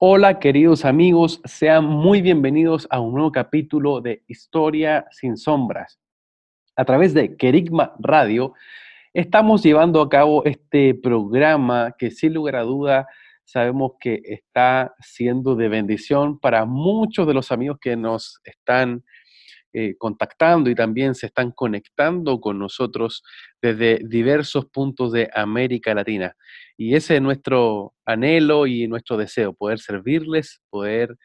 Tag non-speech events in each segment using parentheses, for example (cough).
Hola queridos amigos, sean muy bienvenidos a un nuevo capítulo de Historia sin sombras. A través de Querigma Radio estamos llevando a cabo este programa que sin lugar a duda sabemos que está siendo de bendición para muchos de los amigos que nos están eh, contactando y también se están conectando con nosotros desde diversos puntos de América Latina. Y ese es nuestro anhelo y nuestro deseo, poder servirles, poder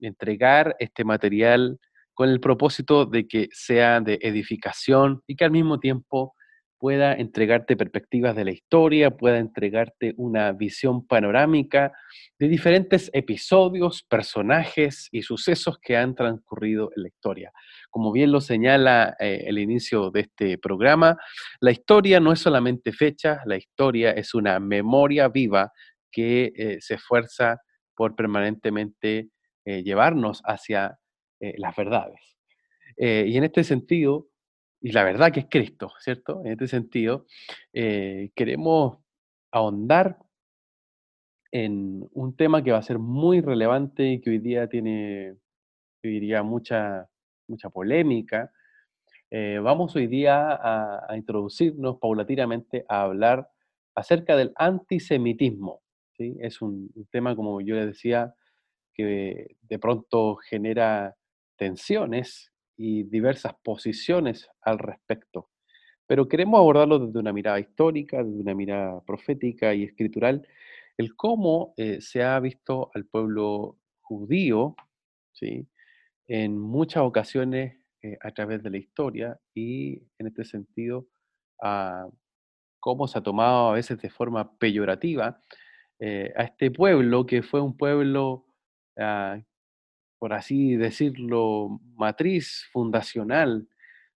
entregar este material con el propósito de que sea de edificación y que al mismo tiempo pueda entregarte perspectivas de la historia, pueda entregarte una visión panorámica de diferentes episodios, personajes y sucesos que han transcurrido en la historia. Como bien lo señala eh, el inicio de este programa, la historia no es solamente fecha, la historia es una memoria viva que eh, se esfuerza por permanentemente eh, llevarnos hacia las verdades. y en este sentido, y la verdad que es Cristo, ¿cierto? En este sentido, eh, queremos ahondar en un tema que va a ser muy relevante y que hoy día tiene, yo diría, mucha, mucha polémica. Eh, vamos hoy día a, introducirnos paulatinamente a hablar acerca del antisemitismo. ¿sí? Es un, un tema, como yo les decía, que de pronto genera tensiones y diversas posiciones al respecto. Pero queremos abordarlo desde una mirada histórica, desde una mirada profética y escritural, el cómo eh, se ha visto al pueblo judío, ¿sí? en muchas ocasiones eh, a través de la historia y en este sentido, a cómo se ha tomado a veces de forma peyorativa eh, a este pueblo que fue un pueblo ah, por así decirlo, matriz fundacional,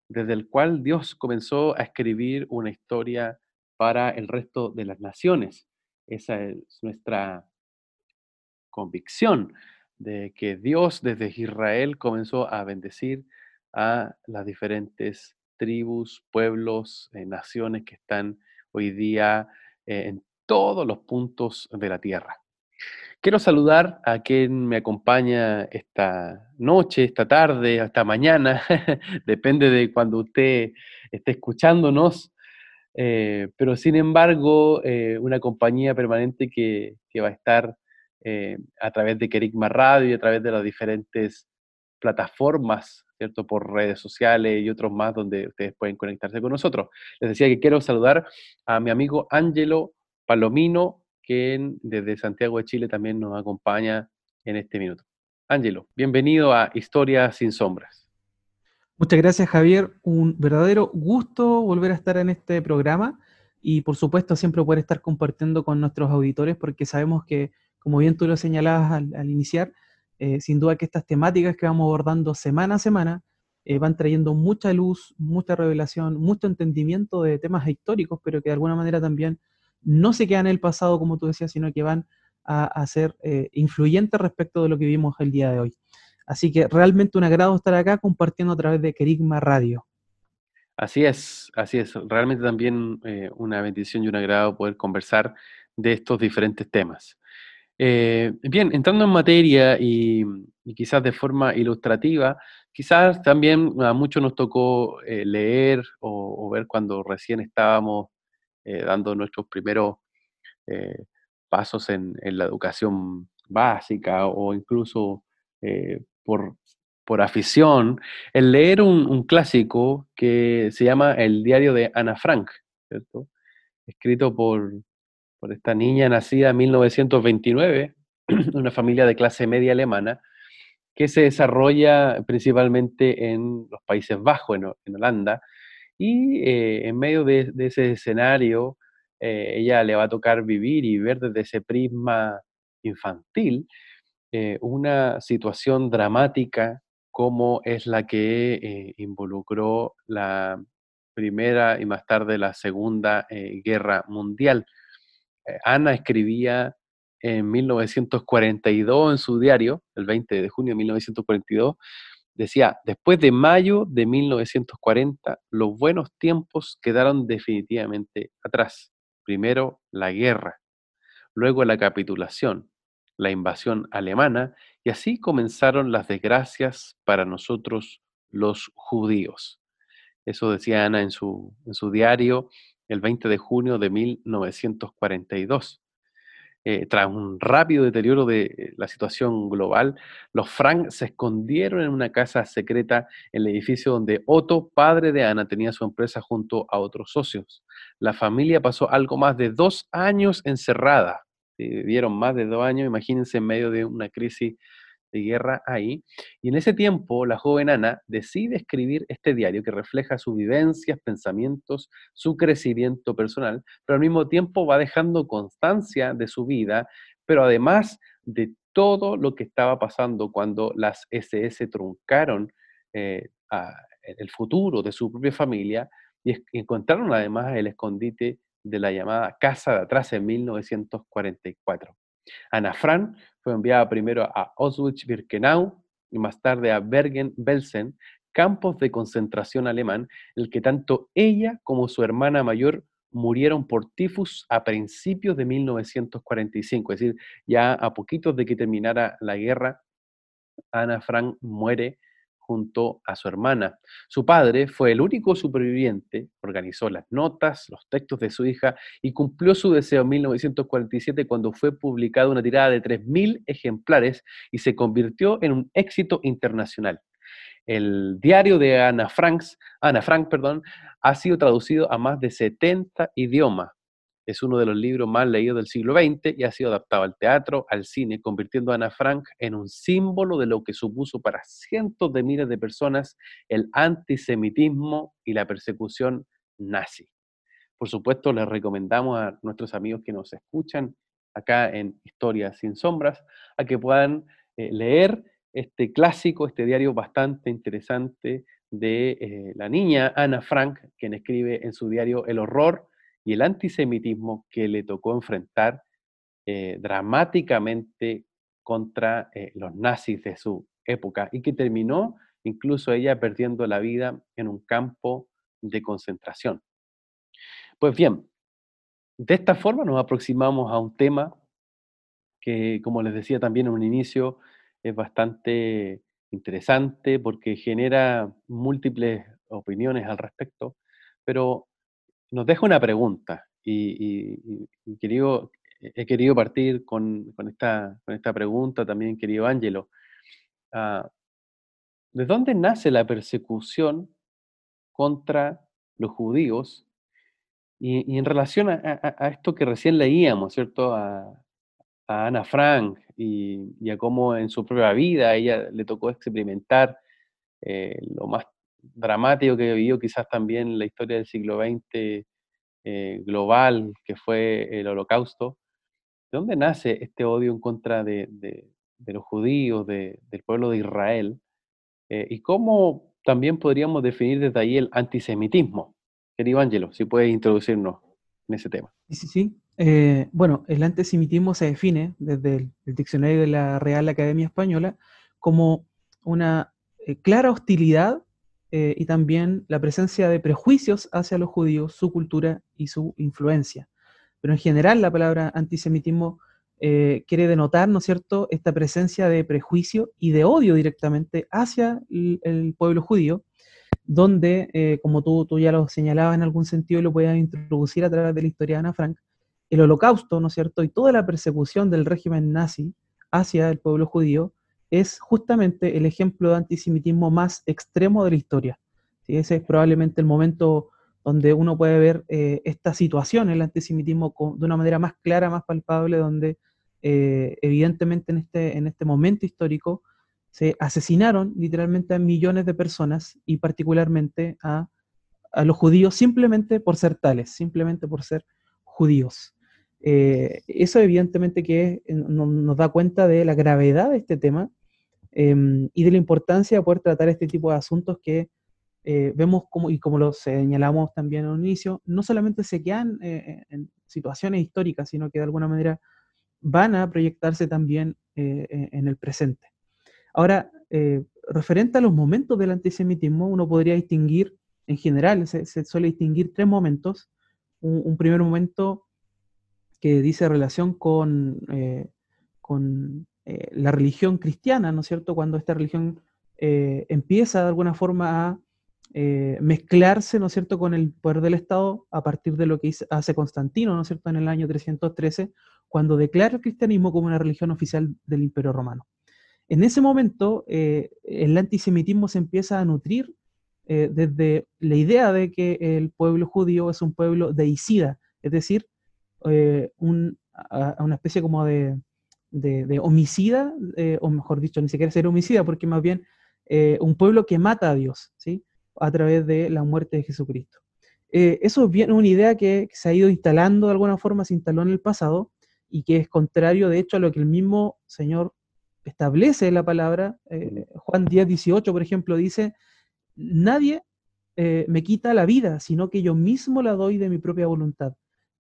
desde el cual Dios comenzó a escribir una historia para el resto de las naciones. Esa es nuestra convicción de que Dios desde Israel comenzó a bendecir a las diferentes tribus, pueblos, eh, naciones que están hoy día eh, en todos los puntos de la tierra. Quiero saludar a quien me acompaña esta noche, esta tarde, esta mañana, (laughs) depende de cuando usted esté escuchándonos, eh, pero sin embargo, eh, una compañía permanente que, va a estar eh, a través de Kerigma Radio y a través de las diferentes plataformas, ¿cierto? Por redes sociales y otros más donde ustedes pueden conectarse con nosotros. Les decía que quiero saludar a mi amigo Ángelo Palomino, quien desde Santiago de Chile también nos acompaña en este minuto. Ángelo, bienvenido a Historia sin Sombras. Muchas gracias, Javier. Un verdadero gusto volver a estar en este programa y, por supuesto, siempre poder estar compartiendo con nuestros auditores porque sabemos que, como bien tú lo señalabas al, iniciar, eh, sin duda que estas temáticas que vamos abordando semana a semana eh, van trayendo mucha luz, mucha revelación, mucho entendimiento de temas históricos, pero que de alguna manera también no se quedan en el pasado, como tú decías, sino que van a, ser eh, influyentes respecto de lo que vivimos el día de hoy. Así que realmente un agrado estar acá compartiendo a través de Kerigma Radio. Así es, así es. Realmente también eh, una bendición y un agrado poder conversar de estos diferentes temas. Eh, bien, entrando en materia y, quizás de forma ilustrativa, quizás también a muchos nos tocó leer o, ver cuando recién estábamos eh, dando nuestros primeros eh, pasos en, la educación básica o incluso eh, por, afición, el leer un, clásico que se llama El diario de Ana Frank, escrito por, por esta niña nacida en 1929, (clears throat) una familia de clase media alemana, que se desarrolla principalmente en los Países Bajos, en Holanda, y eh, en medio de, ese escenario, eh, ella le va a tocar vivir y ver desde ese prisma infantil eh, una situación dramática como es la que involucró la Primera y más tarde la Segunda Guerra Mundial. Ana escribía en 1942 en su diario, el 20 de junio de 1942, decía, después de mayo de 1940, los buenos tiempos quedaron definitivamente atrás. Primero la guerra, luego la capitulación, la invasión alemana, y así comenzaron las desgracias para nosotros los judíos. Eso decía Ana en su, en su diario el 20 de junio de 1942. Eh, tras un rápido deterioro de eh, la situación global, los Frank se escondieron en una casa secreta en el edificio donde Otto, padre de Ana, tenía su empresa junto a otros socios. La familia pasó algo más de dos años encerrada. Vivieron más de dos años, imagínense, en medio de una crisis guerra ahí. Y en ese tiempo, la joven Ana decide escribir este diario que refleja sus vivencias, pensamientos, su crecimiento personal, pero al mismo tiempo va dejando constancia de su vida, pero además de todo lo que estaba pasando cuando las SS truncaron eh, el futuro de su propia familia y encontraron además el escondite de la llamada Casa de Atrás en 1944. Ana Frank fue enviada primero a Auschwitz-Birkenau y más tarde a Bergen-Belsen, campos de concentración alemán, el que tanto ella como su hermana mayor murieron por tifus a principios de 1945, es decir, ya a poquitos de que terminara la guerra, Ana Frank muere junto a su hermana. Su padre fue el único superviviente, organizó las notas, los textos de su hija y cumplió su deseo en 1947 cuando fue publicada una tirada de 3.000 ejemplares y se convirtió en un éxito internacional. El diario de Ana, Franks, Ana Frank perdón, ha sido traducido a más de 70 idiomas es uno de los libros más leídos del siglo XX y ha sido adaptado al teatro, al cine, convirtiendo a Ana Frank en un símbolo de lo que supuso para cientos de miles de personas el antisemitismo y la persecución nazi. Por supuesto, les recomendamos a nuestros amigos que nos escuchan acá en Historias sin Sombras a que puedan eh, leer este clásico, este diario bastante interesante de eh, la niña Ana Frank, quien escribe en su diario El horror y el antisemitismo que le tocó enfrentar eh, dramáticamente contra eh, los nazis de su época y que terminó incluso ella perdiendo la vida en un campo de concentración. Pues bien, de esta forma nos aproximamos a un tema que, como les decía también en un inicio, es bastante interesante porque genera múltiples opiniones al respecto, pero nos deja una pregunta y, querido, he querido partir con, esta, pregunta también, querido Ángelo. Ah, ¿De dónde nace la persecución contra los judíos? Y, en relación a, esto que recién leíamos, ¿cierto? A, Ana Frank y, a cómo en su propia vida ella le tocó experimentar eh, lo más dramático que vivió quizás también la historia del siglo XX eh, global que fue el holocausto, ¿de dónde nace este odio en contra de, los judíos, del pueblo de Israel? Eh, ¿Y cómo también podríamos definir desde ahí el antisemitismo? Querido Ángelo, si puedes introducirnos en ese tema. Sí, sí, sí. Eh, bueno, el antisemitismo se define desde el, el, diccionario de la Real Academia Española como una clara hostilidad eh, y también la presencia de prejuicios hacia los judíos, su cultura y su influencia. Pero en general la palabra antisemitismo eh, quiere denotar, ¿no es cierto?, esta presencia de prejuicio y de odio directamente hacia el, pueblo judío, donde, eh, como tú, tú ya lo señalabas en algún sentido y lo puedes introducir a través de la historia de Ana Frank, el holocausto, ¿no es cierto?, y toda la persecución del régimen nazi hacia el pueblo judío es justamente el ejemplo de antisemitismo más extremo de la historia. Ese es probablemente el momento donde uno puede ver eh, esta situación, el antisemitismo, de una manera más clara, más palpable, donde eh, evidentemente en este, en este momento histórico se asesinaron literalmente a millones de personas y particularmente a, a los judíos simplemente por ser tales, simplemente por ser judíos. Eso evidentemente que nos da cuenta de la gravedad de este tema em, y de la importancia de poder tratar este tipo de asuntos que vemos como, y como lo señalamos también al inicio, no solamente se quedan en situaciones históricas, sino que de alguna manera van a proyectarse también en el presente. Ahora, referente a los momentos del antisemitismo, uno podría distinguir, en general, se, suele distinguir tres momentos. Un, primer momento que dice relación con, eh, con eh, la religión cristiana, ¿no es cierto? Cuando esta religión eh, empieza de alguna forma a mezclarse, ¿no es cierto?, con el poder del Estado a partir de lo que hace Constantino, ¿no es cierto?, en el año 313, cuando declara el cristianismo como una religión oficial del Imperio Romano. En ese momento, el antisemitismo se empieza a nutrir desde la idea de que el pueblo judío es un pueblo deicida, es decir, eh, una especie como de, homicida, o mejor dicho, ni siquiera ser homicida, porque más bien un pueblo que mata a Dios, ¿sí? a través de la muerte de Jesucristo. eso es bien una idea que se ha ido instalando de alguna forma, se instaló en el pasado y que es contrario, de hecho, a lo que el mismo Señor establece la palabra, eh, Juan 10, 18, por ejemplo, dice, nadie eh, me quita la vida, sino que yo mismo la doy de mi propia voluntad.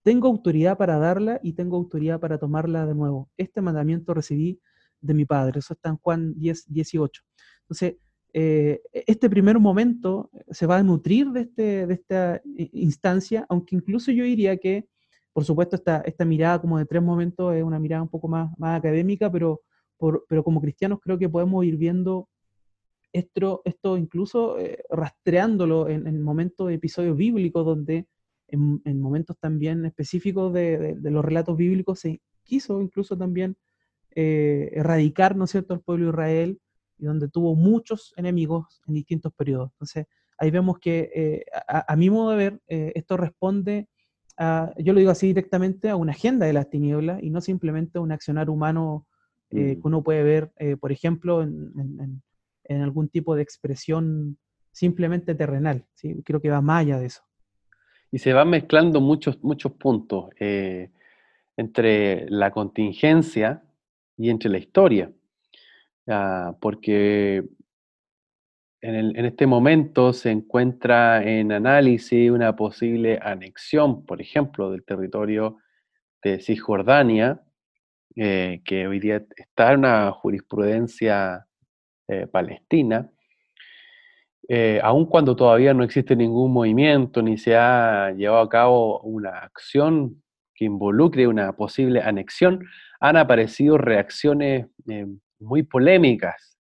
Tengo autoridad para darla y tengo autoridad para tomarla de nuevo. Este mandamiento recibí de mi Padre. Eso está en Juan 10, 18. Entonces, eh, este primer momento se va a nutrir de, este, de esta instancia, aunque incluso yo diría que, por supuesto, esta, esta mirada como de tres momentos es una mirada un poco más, más académica, pero pero como cristianos creo que podemos ir viendo esto, esto incluso eh, rastreándolo en, momentos de episodios bíblicos donde en, momentos también específicos de, los relatos bíblicos se quiso incluso también eh, erradicar, ¿no es cierto?, al pueblo de Israel y donde tuvo muchos enemigos en distintos periodos. Entonces, ahí vemos que eh, a, a, mi modo de ver, esto responde a, yo lo digo así directamente, a una agenda de las tinieblas y no simplemente a un accionar humano eh, mm. que uno puede ver, eh, por ejemplo, en, algún tipo de expresión simplemente terrenal. ¿sí? Creo que va más allá de eso. Y se van mezclando muchos, muchos puntos eh, entre la contingencia y entre la historia. Ah, porque en, este momento se encuentra en análisis una posible anexión, por ejemplo, del territorio de Cisjordania eh, que hoy día está en una jurisprudencia eh, palestina, eh, aun cuando todavía no existe ningún movimiento ni se ha llevado a cabo una acción que involucre una posible anexión, han aparecido reacciones muy polémicas,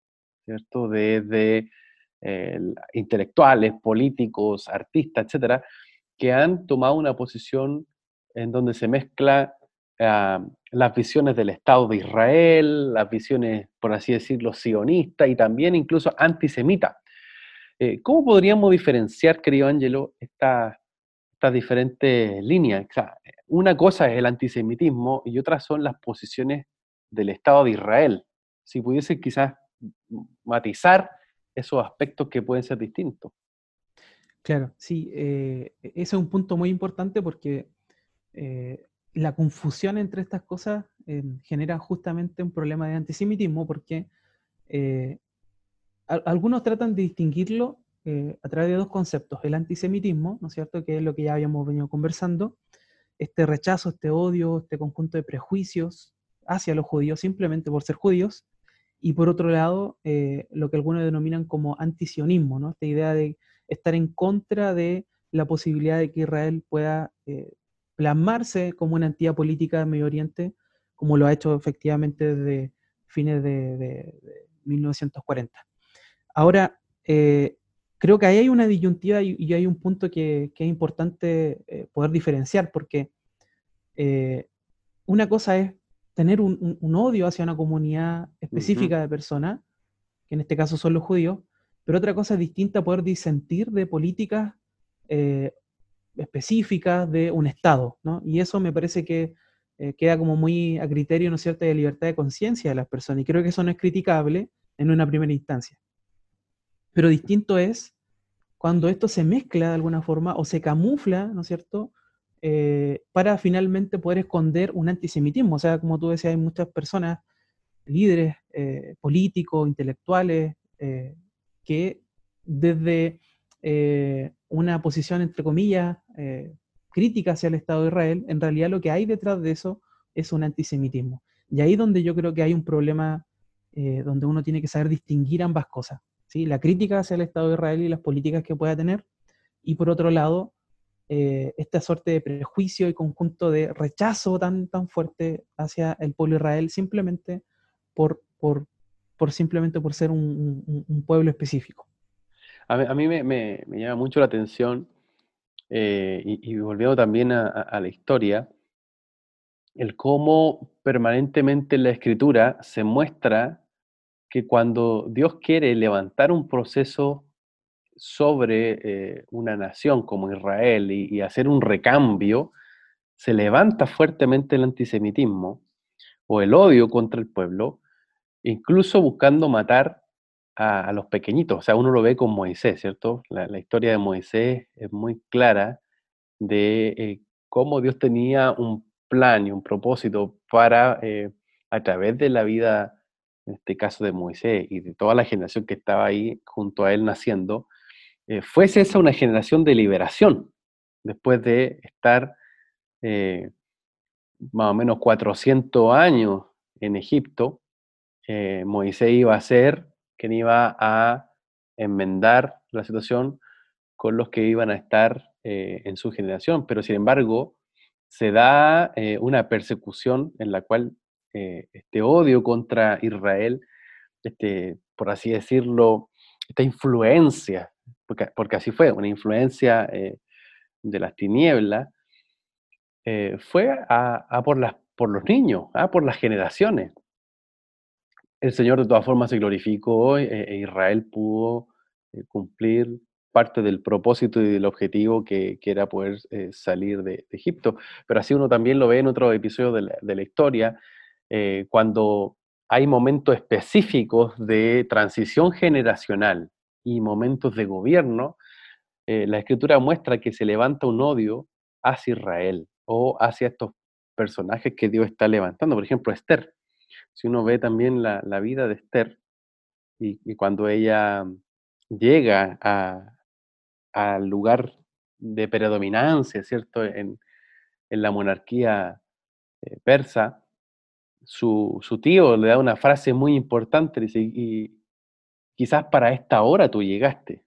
¿cierto? Desde intelectuales, políticos, artistas, etcétera, que han tomado una posición en donde se mezcla Ah, las visiones del Estado de Israel, las visiones, por así decirlo, sionistas y también incluso antisemitas. Eh, ¿Cómo podríamos diferenciar, querido Ángelo, estas diferentes líneas? una cosa es el antisemitismo y otra son las posiciones del Estado de Israel. Si pudiese quizás matizar esos aspectos que pueden ser distintos. Claro, sí, eh, ese es un punto muy importante porque eh, la confusión entre estas cosas genera justamente un problema de antisemitismo porque eh, algunos tratan de distinguirlo eh, a través de dos conceptos. El antisemitismo, ¿no es cierto?, que es lo que ya habíamos venido conversando, este rechazo, este odio, este conjunto de prejuicios hacia los judíos simplemente por ser judíos, y por otro lado, lo que algunos denominan como antisionismo, ¿no? esta idea de estar en contra de la posibilidad de que Israel pueda plasmarse como una entidad política de Medio Oriente, como lo ha hecho efectivamente desde fines de, 1940. Ahora, eh, creo que ahí hay una disyuntiva y, hay un punto que, es importante eh, poder diferenciar, porque eh, una cosa es tener un, odio hacia una comunidad específica de personas, que en este caso son los judíos, pero otra cosa es distinta poder disentir de políticas específicas de un Estado, ¿no? Y eso me parece que eh, queda como muy a criterio, ¿no es cierto?, de libertad de conciencia de las personas. Y creo que eso no es criticable en una primera instancia. Pero distinto es cuando esto se mezcla de alguna forma o se camufla, ¿no es cierto?, eh, para finalmente poder esconder un antisemitismo. O sea, como tú decías, hay muchas personas, líderes eh, políticos, intelectuales, eh, que desde una posición, entre comillas, crítica hacia el Estado de Israel, en realidad lo que hay detrás de eso es un antisemitismo. Y ahí donde yo creo que hay un problema donde uno tiene que saber distinguir ambas cosas. La crítica hacia el Estado de Israel y las políticas que pueda tener, y por otro lado, eh, esta suerte de prejuicio y conjunto de rechazo tan, tan fuerte hacia el pueblo Israel simplemente por, por, por simplemente por ser un, pueblo específico. A mí, me, llama mucho la atención, eh, y, volviendo también a, la historia, el cómo permanentemente en la escritura se muestra que cuando Dios quiere levantar un proceso sobre eh, una nación como Israel y, hacer un recambio, se levanta fuertemente el antisemitismo o el odio contra el pueblo, incluso buscando matar a, los pequeñitos. O sea, uno lo ve con Moisés, ¿cierto? La, historia de Moisés es muy clara de eh, cómo Dios tenía un plan y un propósito para, eh, a través de la vida, en este caso de Moisés y de toda la generación que estaba ahí junto a él naciendo, eh, fuese esa una generación de liberación, después de estar eh, más o menos 400 años en Egipto, eh, Moisés iba a ser quien iba a enmendar la situación con los que iban a estar en su generación, pero sin embargo se da una persecución en la cual este odio contra Israel, este, por así decirlo, esta influencia porque, así fue, una influencia eh, de las tinieblas, eh, fue a, por, las, por los niños, a por las generaciones. El Señor de todas formas se glorificó eh, e Israel pudo cumplir parte del propósito y del objetivo que, era poder salir de, Egipto. Pero así uno también lo ve en otro episodio de la historia, cuando hay momentos específicos de transición generacional y momentos de gobierno, eh, la escritura muestra que se levanta un odio hacia Israel o hacia estos personajes que Dios está levantando. Por ejemplo, Esther. Si uno ve también la, vida de Esther y, cuando ella llega al lugar de predominancia, ¿cierto? En, la monarquía eh, persa, su, su, tío le da una frase muy importante, y, quizás para esta hora tú llegaste.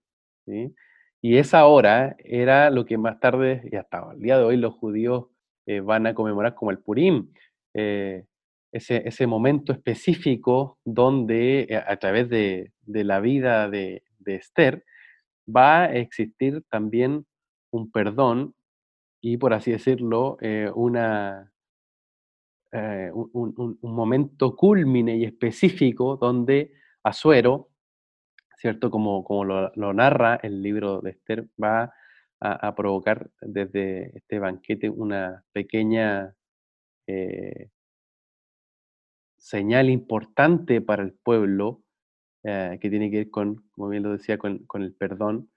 Y esa hora era lo que más tarde, y hasta el día de hoy, los judíos eh, van a conmemorar como el Purim, eh, ese, momento específico donde eh, a, través de, la vida de, Esther va a existir también un perdón y, por así decirlo, una, un, un, momento culmine y específico donde Azuero ¿cierto? Como, como lo, narra el libro de Esther, va a, provocar desde este banquete una pequeña eh, señal importante para el pueblo eh, que tiene que ver con, como bien lo decía, con, el perdón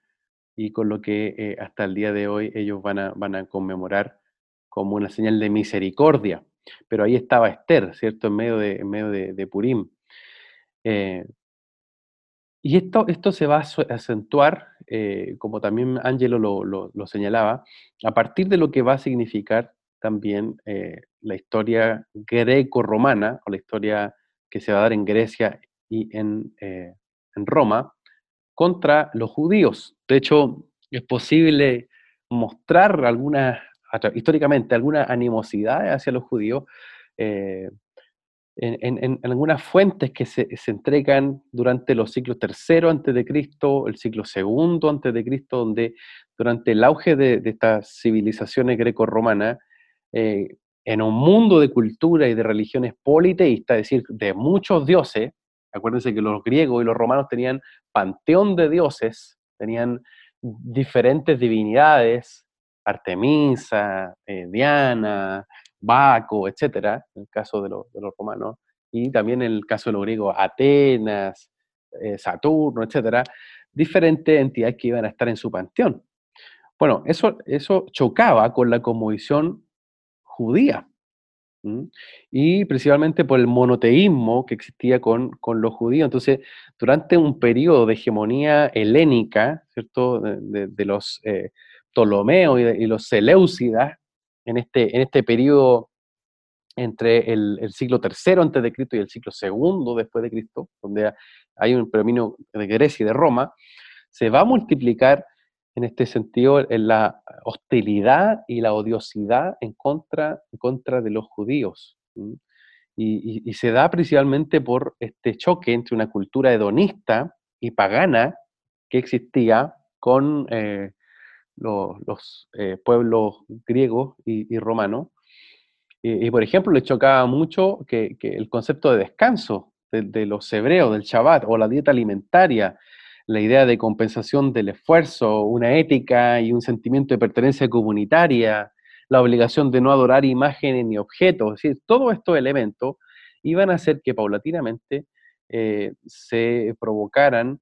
y con lo que eh, hasta el día de hoy ellos van a, van a conmemorar como una señal de misericordia. Pero ahí estaba Esther, ¿cierto? En medio de, en medio de, Purim. Y esto, esto se va a acentuar, eh, como también Angelo lo, señalaba, a partir de lo que va a significar también eh, la historia greco-romana, o la historia que se va a dar en Grecia y en, eh, en Roma, contra los judíos. De hecho, es posible mostrar alguna, históricamente, alguna animosidad hacia los judíos en, algunas fuentes que se, entregan durante los siglos III antes de Cristo, el siglo II antes de Cristo, donde durante el auge de, estas civilizaciones greco-romanas, eh, en un mundo de cultura y de religiones politeístas, es decir, de muchos dioses, acuérdense que los griegos y los romanos tenían panteón de dioses, tenían diferentes divinidades, Artemisa, eh, Diana, Baco, etcétera, en el caso de, los romanos, y también en el caso de los griegos, Atenas, eh, Saturno, etcétera, diferentes entidades que iban a estar en su panteón. Bueno, eso, eso chocaba con la cosmovisión judía. Y principalmente por el monoteísmo que existía con, los judíos. Entonces, durante un periodo de hegemonía helénica, ¿cierto? De, los eh, Ptolomeos y, los Seleucidas, en este, en este periodo entre el, siglo III antes de Cristo y el siglo II después de Cristo, donde hay un predominio de Grecia y de Roma, se va a multiplicar en este sentido en la hostilidad y la odiosidad en contra, en contra de los judíos. Y, se da principalmente por este choque entre una cultura hedonista y pagana que existía con eh, los, eh, pueblos griegos y, romanos. Y, por ejemplo, le chocaba mucho que, el concepto de descanso de, de, los hebreos, del Shabbat, o la dieta alimentaria, la idea de compensación del esfuerzo, una ética y un sentimiento de pertenencia comunitaria, la obligación de no adorar imágenes ni objetos, es decir, todos estos elementos iban a hacer que paulatinamente eh, se provocaran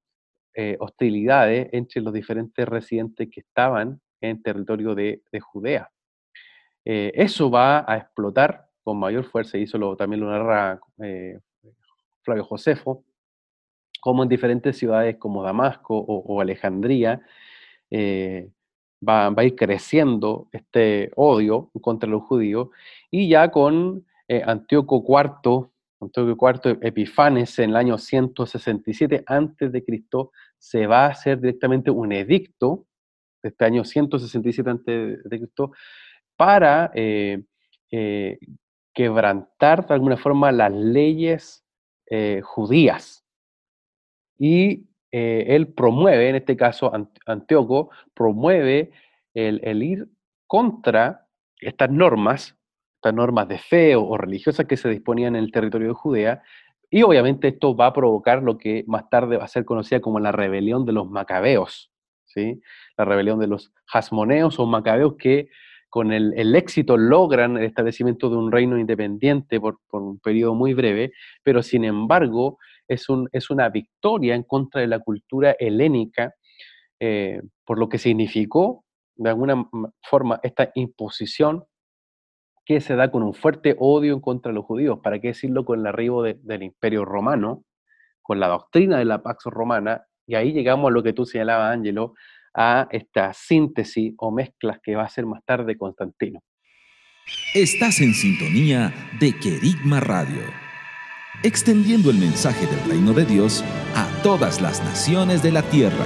eh, hostilidades entre los diferentes residentes que estaban en territorio de, Judea. Eh, eso va a explotar con mayor fuerza, y eso también lo narra Flavio Josefo, como en diferentes ciudades como Damasco o, Alejandría eh, va, a ir creciendo este odio contra los judíos, y ya con eh, Antíoco IV, Antíoco IV Epifanes en el año 167 a.C., se va a hacer directamente un edicto, este año 167 a.C., para eh, quebrantar de alguna forma las leyes judías y eh, él promueve, en este caso Antíoco, promueve el, ir contra estas normas, estas normas de fe o, religiosas que se disponían en el territorio de Judea, y obviamente esto va a provocar lo que más tarde va a ser conocida como la rebelión de los macabeos, ¿sí? la rebelión de los jasmoneos o macabeos que con el, éxito logran el establecimiento de un reino independiente por, por, un periodo muy breve, pero sin embargo es, un, es una victoria en contra de la cultura helénica, eh, por lo que significó de alguna forma esta imposición que se da con un fuerte odio contra los judíos, para qué decirlo con el arribo del imperio romano, con la doctrina de la Pax Romana, y ahí llegamos a lo que tú señalabas, Ángelo, a esta síntesis o mezclas que va a ser más tarde Constantino. Estás en sintonía de Querigma Radio extendiendo el mensaje del reino de Dios a todas las naciones de la tierra.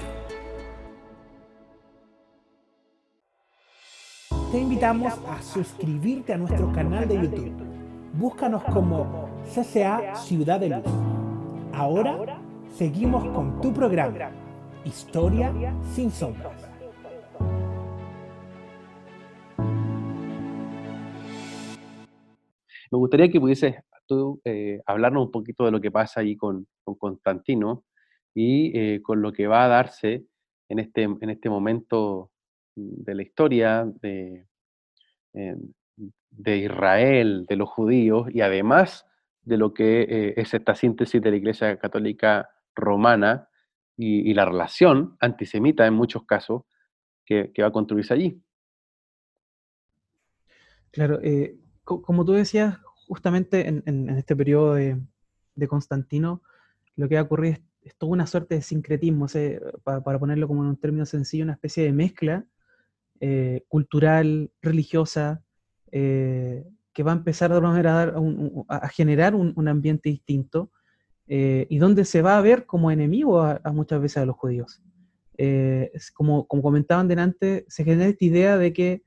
Te invitamos a suscribirte a nuestro canal de YouTube. Búscanos como CCA Ciudad de Luz. Ahora seguimos con tu programa, Historia sin sombras. Me gustaría que pudieses tú eh, hablarnos un poquito de lo que pasa ahí con, Constantino y eh, con lo que va a darse en este, en este momento de la historia de, eh, de Israel, de los judíos y además de lo que es esta síntesis de la Iglesia Católica Romana y, la relación antisemita en muchos casos que, va a construirse allí. Claro, como tú decías, justamente en, este periodo de, Constantino, lo que va a ocurrir es, toda una suerte de sincretismo, para, ponerlo como en un término sencillo, una especie de mezcla eh, cultural, religiosa, eh, que va a empezar de alguna manera a, generar un, ambiente distinto eh, y donde se va a ver como enemigo a, muchas veces a los judíos. como, como comentaban delante, se genera esta idea de que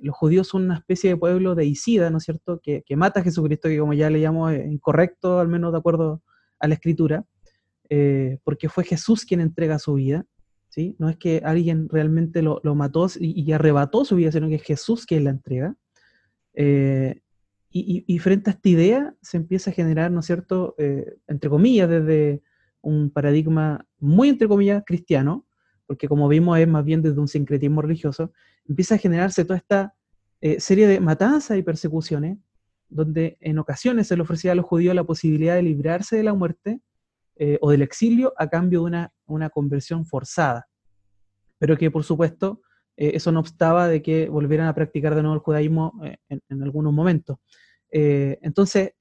los judíos son una especie de pueblo de Isida, ¿no es cierto?, que, mata a Jesucristo, que como ya le llamo incorrecto, al menos de acuerdo a la escritura, porque fue Jesús quien entrega su vida, No es que alguien realmente lo, mató y, arrebató su vida, sino que es Jesús quien la entrega. Eh, y, frente a esta idea se empieza a generar, ¿no es cierto?, eh, entre comillas, desde un paradigma muy, entre comillas, cristiano, porque como vimos es más bien desde un sincretismo religioso, empieza a generarse toda esta eh, serie de matanzas y persecuciones, donde en ocasiones se le ofrecía a los judíos la posibilidad de librarse de la muerte eh, o del exilio a cambio de una, una, conversión forzada, pero que por supuesto eh, eso no obstaba de que volvieran a practicar de nuevo el judaísmo en, en, algunos momentos. entonces,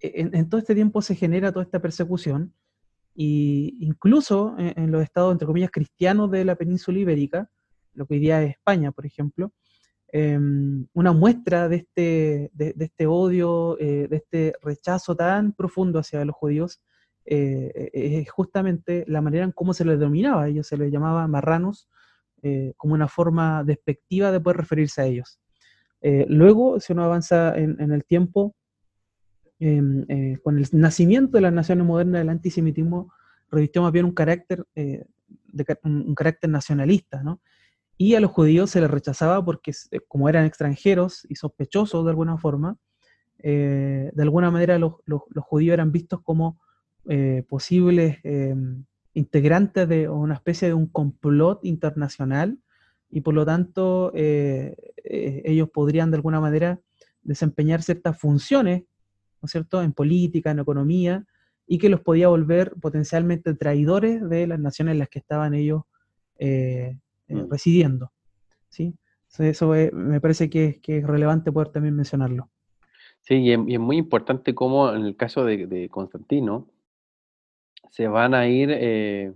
en, todo este tiempo se genera toda esta persecución, y incluso en, los estados, entre comillas, cristianos de la península ibérica, lo que hoy día es España, por ejemplo, em, una muestra de este, de, este odio, eh, de este rechazo tan profundo hacia los judíos, eh, es justamente la manera en cómo se les denominaba, ellos se les llamaba marranos, eh, como una forma despectiva de poder referirse a ellos. luego, si uno avanza en, el tiempo, Em, eh, con el nacimiento de las naciones modernas, el antisemitismo revistió más bien un carácter, eh, un, carácter nacionalista, ¿no? Y a los judíos se les rechazaba porque, eh, como eran extranjeros y sospechosos de alguna forma, de alguna manera los, judíos eran vistos como posibles em, integrantes de una especie de un complot internacional y por lo tanto ellos podrían de alguna manera desempeñar ciertas funciones ¿no es cierto?, en política, en economía, y que los podía volver potencialmente traidores de las naciones en las que estaban ellos eh, eh, mm. residiendo. ¿sí? Eso me parece que, es relevante poder también mencionarlo. Sí, y es, muy importante cómo en el caso de, Constantino se van a ir eh,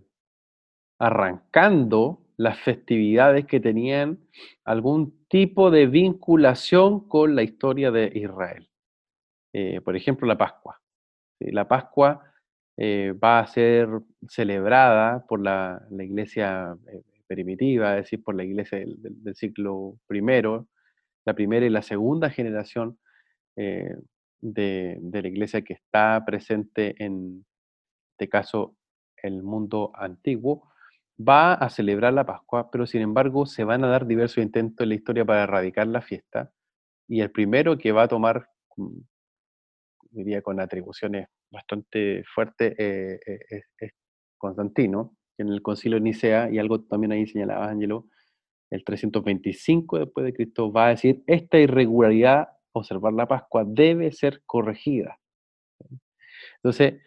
arrancando las festividades que tenían algún tipo de vinculación con la historia de Israel. Eh, por ejemplo, la Pascua. La Pascua eh, va a ser celebrada por la, iglesia primitiva, es decir, por la iglesia del, siglo I, la primera y la segunda generación de, de, la iglesia que está presente en este caso el mundo antiguo, va a celebrar la Pascua, pero sin embargo se van a dar diversos intentos en la historia para erradicar la fiesta. Y el primero que va a tomar mm, diría con atribuciones bastante fuertes, eh, eh, es, Constantino, en el concilio de Nicea, y algo también ahí señalaba Ángelo, el 325 después de Cristo, va a decir, esta irregularidad, observar la Pascua, debe ser corregida. Entonces,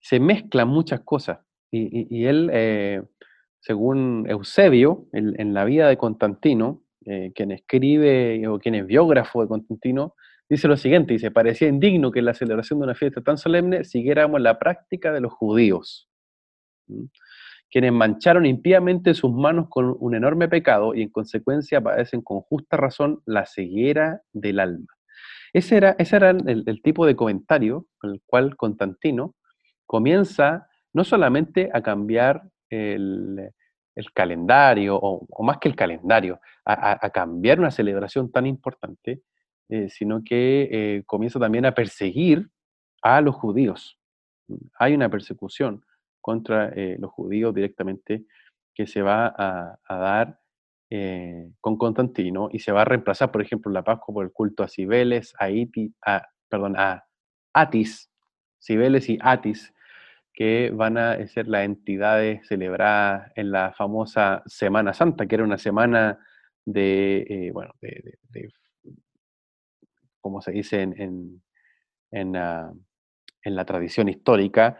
se mezclan muchas cosas, y, él, eh, según Eusebio, en, la vida de Constantino, quien escribe o quien es biógrafo de Constantino, Dice lo siguiente, dice, parecía indigno que en la celebración de una fiesta tan solemne siguiéramos la práctica de los judíos, quienes mancharon impíamente sus manos con un enorme pecado y en consecuencia padecen con justa razón la ceguera del alma. Ese era, ese era el, tipo de comentario con el cual Constantino comienza no solamente a cambiar el, calendario, o, más que el calendario, a cambiar una celebración tan importante, eh, sino que eh, comienza también a perseguir a los judíos. Hay una persecución contra eh, los judíos directamente que se va a, dar con Constantino y se va a reemplazar, por ejemplo, la Pascua por el culto a Cibeles, a, a, perdón, a Atis, Cibeles y Atis, que van a ser las entidades celebradas en la famosa Semana Santa, que era una semana de, bueno, de, como se dice en, en, ah, la tradición histórica,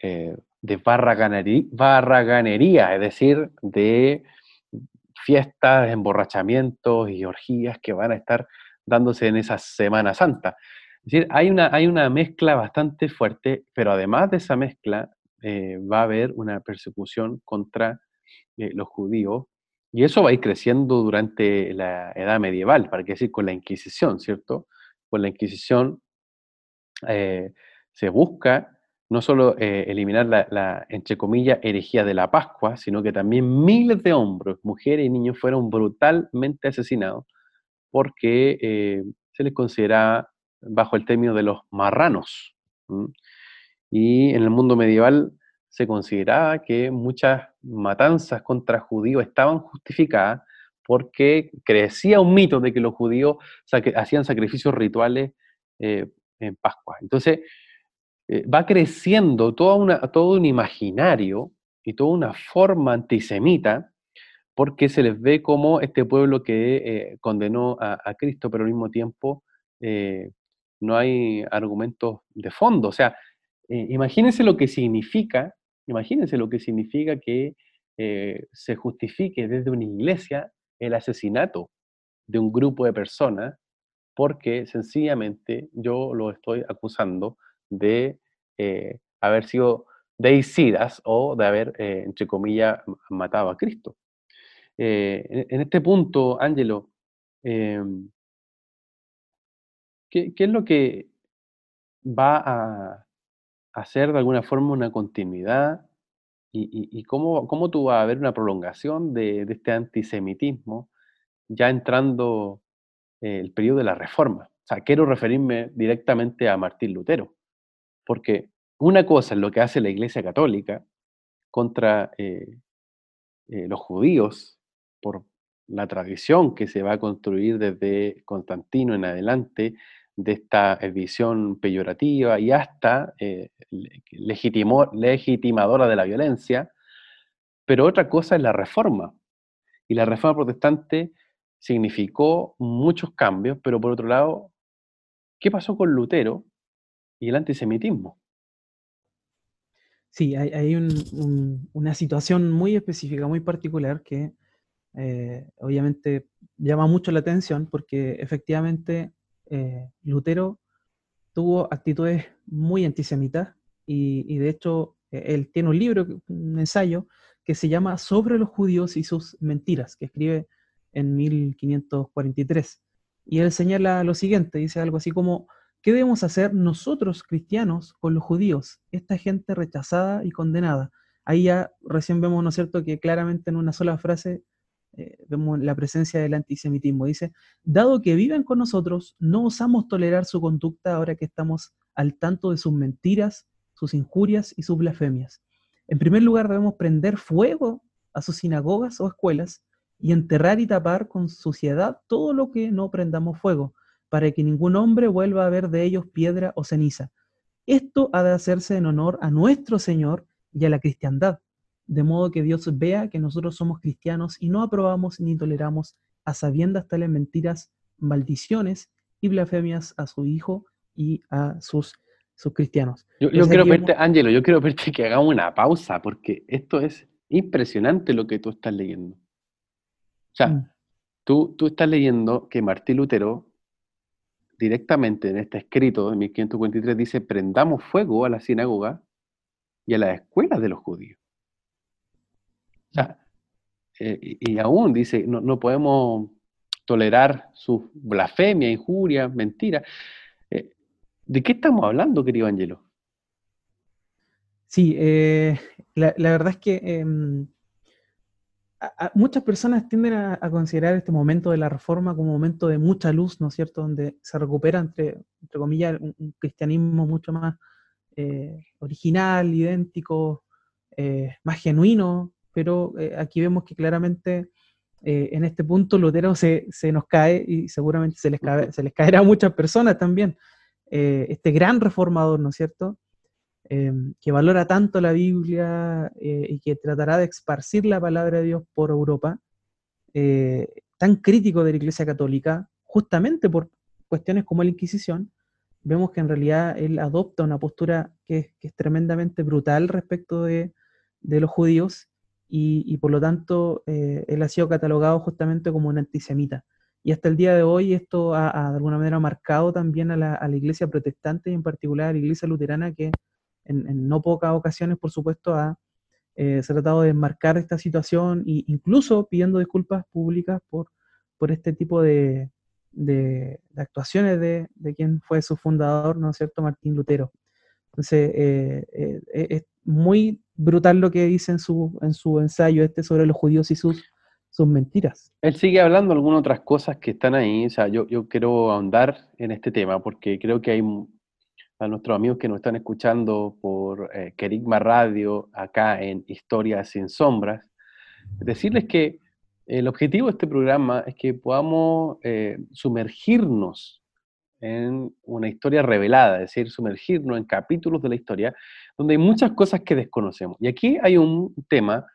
eh, de barraganería, es decir, de fiestas, emborrachamientos y orgías que van a estar dándose en esa Semana Santa. Es decir, hay una, hay una mezcla bastante fuerte, pero además de esa mezcla, eh, va a haber una persecución contra eh, los judíos y eso va a ir creciendo durante la edad medieval, para qué decir con la Inquisición, ¿cierto? Con la Inquisición eh, se busca no solo eliminar la, entre comillas, herejía de la Pascua, sino que también miles de hombres, mujeres y niños fueron brutalmente asesinados porque se les consideraba bajo el término de los marranos. Y en el mundo medieval se consideraba que muchas matanzas contra judíos estaban justificadas porque crecía un mito de que los judíos hacían sacrificios rituales eh, en Pascua. Entonces, eh, va creciendo toda todo un imaginario y toda una forma antisemita porque se les ve como este pueblo que eh, condenó a, Cristo, pero al mismo tiempo no hay argumentos de fondo. O sea, imagínense lo que significa, imagínense lo que significa que se justifique desde una iglesia el asesinato de un grupo de personas porque sencillamente yo lo estoy acusando de eh, haber sido deicidas o de haber, eh, entre comillas, matado a Cristo. Eh, en, este punto, Ángelo, ¿qué, es lo que va a hacer de alguna forma una continuidad y, cómo, cómo, tú vas a ver una prolongación de, este antisemitismo ya entrando el periodo de la Reforma. O sea, quiero referirme directamente a Martín Lutero, porque una cosa es lo que hace la Iglesia Católica contra eh, eh, los judíos por la tradición que se va a construir desde Constantino en adelante de esta visión peyorativa y hasta eh, legitimadora de la violencia, pero otra cosa es la reforma. Y la reforma protestante significó muchos cambios, pero por otro lado, ¿qué pasó con Lutero y el antisemitismo? Sí, hay, una situación muy específica, muy particular que eh, obviamente llama mucho la atención porque efectivamente eh, Lutero tuvo actitudes muy antisemitas y, de hecho eh, él tiene un libro, un ensayo que se llama Sobre los judíos y sus mentiras, que escribe en 1543. Y él señala lo siguiente, dice algo así como, ¿qué debemos hacer nosotros cristianos con los judíos, esta gente rechazada y condenada? Ahí ya recién vemos, ¿no es cierto?, que claramente en una sola frase eh, vemos la presencia del antisemitismo. Dice, dado que viven con nosotros, no osamos tolerar su conducta ahora que estamos al tanto de sus mentiras, sus injurias y sus blasfemias. En primer lugar, debemos prender fuego a sus sinagogas o escuelas y enterrar y tapar con suciedad todo lo que no prendamos fuego, para que ningún hombre vuelva a ver de ellos piedra o ceniza. Esto ha de hacerse en honor a nuestro Señor y a la cristiandad, de modo que Dios vea que nosotros somos cristianos y no aprobamos ni toleramos a sabiendas tales mentiras, maldiciones y blasfemias a su Hijo y a sus, sus cristianos. Yo, quiero verte, Ángelo, yo quiero verte que hagamos una pausa, porque esto es impresionante lo que tú estás leyendo. O sea, mm. tú, tú estás leyendo que Martín Lutero directamente en este escrito de 1543 dice, prendamos fuego a la sinagoga y a las escuelas de los judíos. Eh, y, aún dice, no, podemos tolerar su blasfemia, injuria, mentira. Eh, ¿De qué estamos hablando, querido Angelo? Sí, eh, la, verdad es que em, muchas personas tienden a, considerar este momento de la reforma como un momento de mucha luz, ¿no es cierto?, donde se recupera, entre, entre comillas, un, cristianismo mucho más original, idéntico, más genuino, pero eh, aquí vemos que claramente en este punto Lutero se, se, nos cae y seguramente se les, se les caerá a muchas personas también. este gran reformador, ¿no es cierto?, que valora tanto la Biblia eh, y que tratará de esparcir la palabra de Dios por Europa, eh, tan crítico de la Iglesia Católica, justamente por cuestiones como la Inquisición, vemos que en realidad él adopta una postura que, es tremendamente brutal respecto de, los judíos y, por lo tanto eh, él ha sido catalogado justamente como un antisemita. Y hasta el día de hoy esto ha, de alguna manera marcado también a la, a la, iglesia protestante y en particular a la iglesia luterana que en, no pocas ocasiones, por supuesto, ha, eh, ha tratado de enmarcar esta situación e incluso pidiendo disculpas públicas por, por este tipo de, de, actuaciones de, de, quien fue su fundador, ¿no es cierto?, Martín Lutero. Entonces, eh, eh, es muy brutal lo que dice en su, en su ensayo este sobre los judíos y sus, sus mentiras. Él sigue hablando algunas otras cosas que están ahí, o sea, yo, yo quiero ahondar en este tema porque creo que hay a nuestros amigos que nos están escuchando por eh, Kerigma Radio, acá en Historias sin Sombras, decirles que el objetivo de este programa es que podamos eh, sumergirnos en una historia revelada, es decir, sumergirnos en capítulos de la historia donde hay muchas cosas que desconocemos. Y aquí hay un tema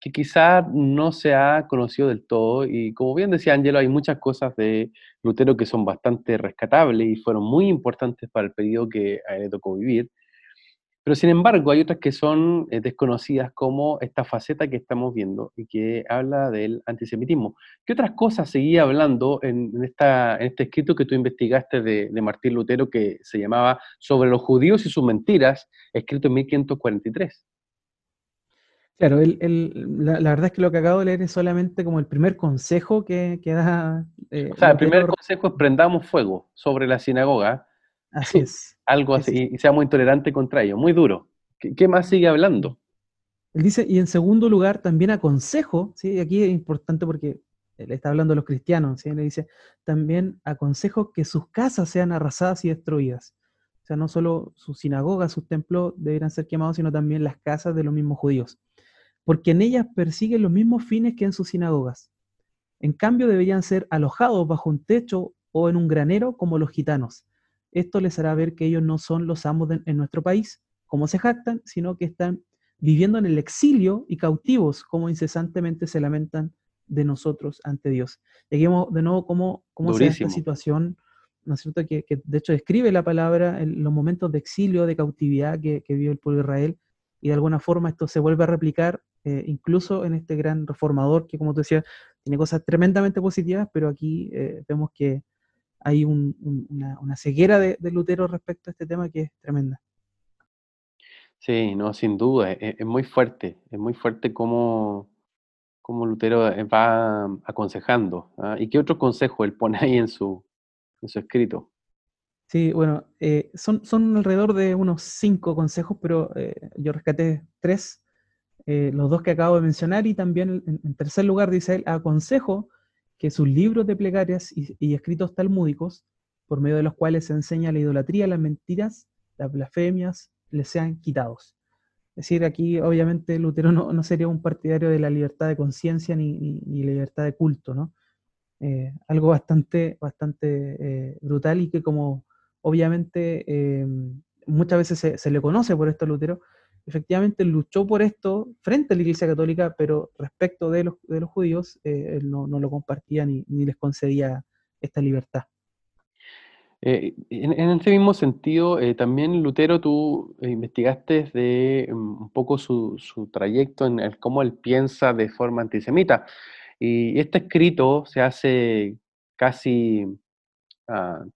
que quizás no se ha conocido del todo y como bien decía Angelo, hay muchas cosas de Lutero que son bastante rescatables y fueron muy importantes para el periodo que a él le tocó vivir, pero sin embargo hay otras que son eh, desconocidas como esta faceta que estamos viendo y que habla del antisemitismo. ¿Qué otras cosas seguía hablando en, esta, en este escrito que tú investigaste de, de, Martín Lutero que se llamaba Sobre los judíos y sus mentiras, escrito en 1543? Claro, la, verdad es que lo que acabo de leer es solamente como el primer consejo que, que da. Eh, o sea, el primer consejo es prendamos fuego sobre la sinagoga. Así (laughs) es. Algo así, y seamos intolerantes contra ellos. Muy duro. ¿Qué, más sigue hablando? Él dice, y en segundo lugar, también aconsejo, ¿sí? aquí es importante porque él está hablando de los cristianos, ¿sí? le dice, también aconsejo que sus casas sean arrasadas y destruidas. O sea, no solo sus sinagogas, sus templos deberán ser quemados, sino también las casas de los mismos judíos porque en ellas persiguen los mismos fines que en sus sinagogas. En cambio, deberían ser alojados bajo un techo o en un granero como los gitanos. Esto les hará ver que ellos no son los amos en nuestro país, como se jactan, sino que están viviendo en el exilio y cautivos, como incesantemente se lamentan de nosotros ante Dios. Vemos de nuevo cómo, cómo se esta situación, ¿no es cierto?, que, de hecho describe la palabra en los momentos de exilio, de cautividad que, que vive el pueblo de Israel, y de alguna forma esto se vuelve a replicar eh, incluso en este gran reformador que, como tú decías, tiene cosas tremendamente positivas, pero aquí eh, vemos que hay una, ceguera de, Lutero respecto a este tema que es tremenda. Sí, no, sin duda, es, muy fuerte, es muy fuerte cómo, cómo Lutero eh, va aconsejando. ¿ah? ¿Y qué otro consejo él pone ahí en su, en su escrito? Sí, bueno, son, son alrededor de unos cinco consejos, pero yo rescaté tres eh, los dos que acabo de mencionar, y también en, tercer lugar dice él, aconsejo que sus libros de plegarias y, escritos talmúdicos, por medio de los cuales se enseña la idolatría, las mentiras, las blasfemias, les sean quitados. Es decir, aquí obviamente Lutero no, sería un partidario de la libertad de conciencia ni, libertad de culto, ¿no? Eh, algo bastante, bastante eh, brutal y que como obviamente muchas veces se, se, le conoce por esto a Lutero, efectivamente luchó por esto frente a la Iglesia Católica, pero respecto de los, de los judíos, eh, él no, lo compartía ni, les concedía esta libertad. Eh, en, ese mismo sentido, eh, también Lutero, tú investigaste de mm, un poco su, trayecto en el, cómo él piensa de forma antisemita. Y este escrito se hace casi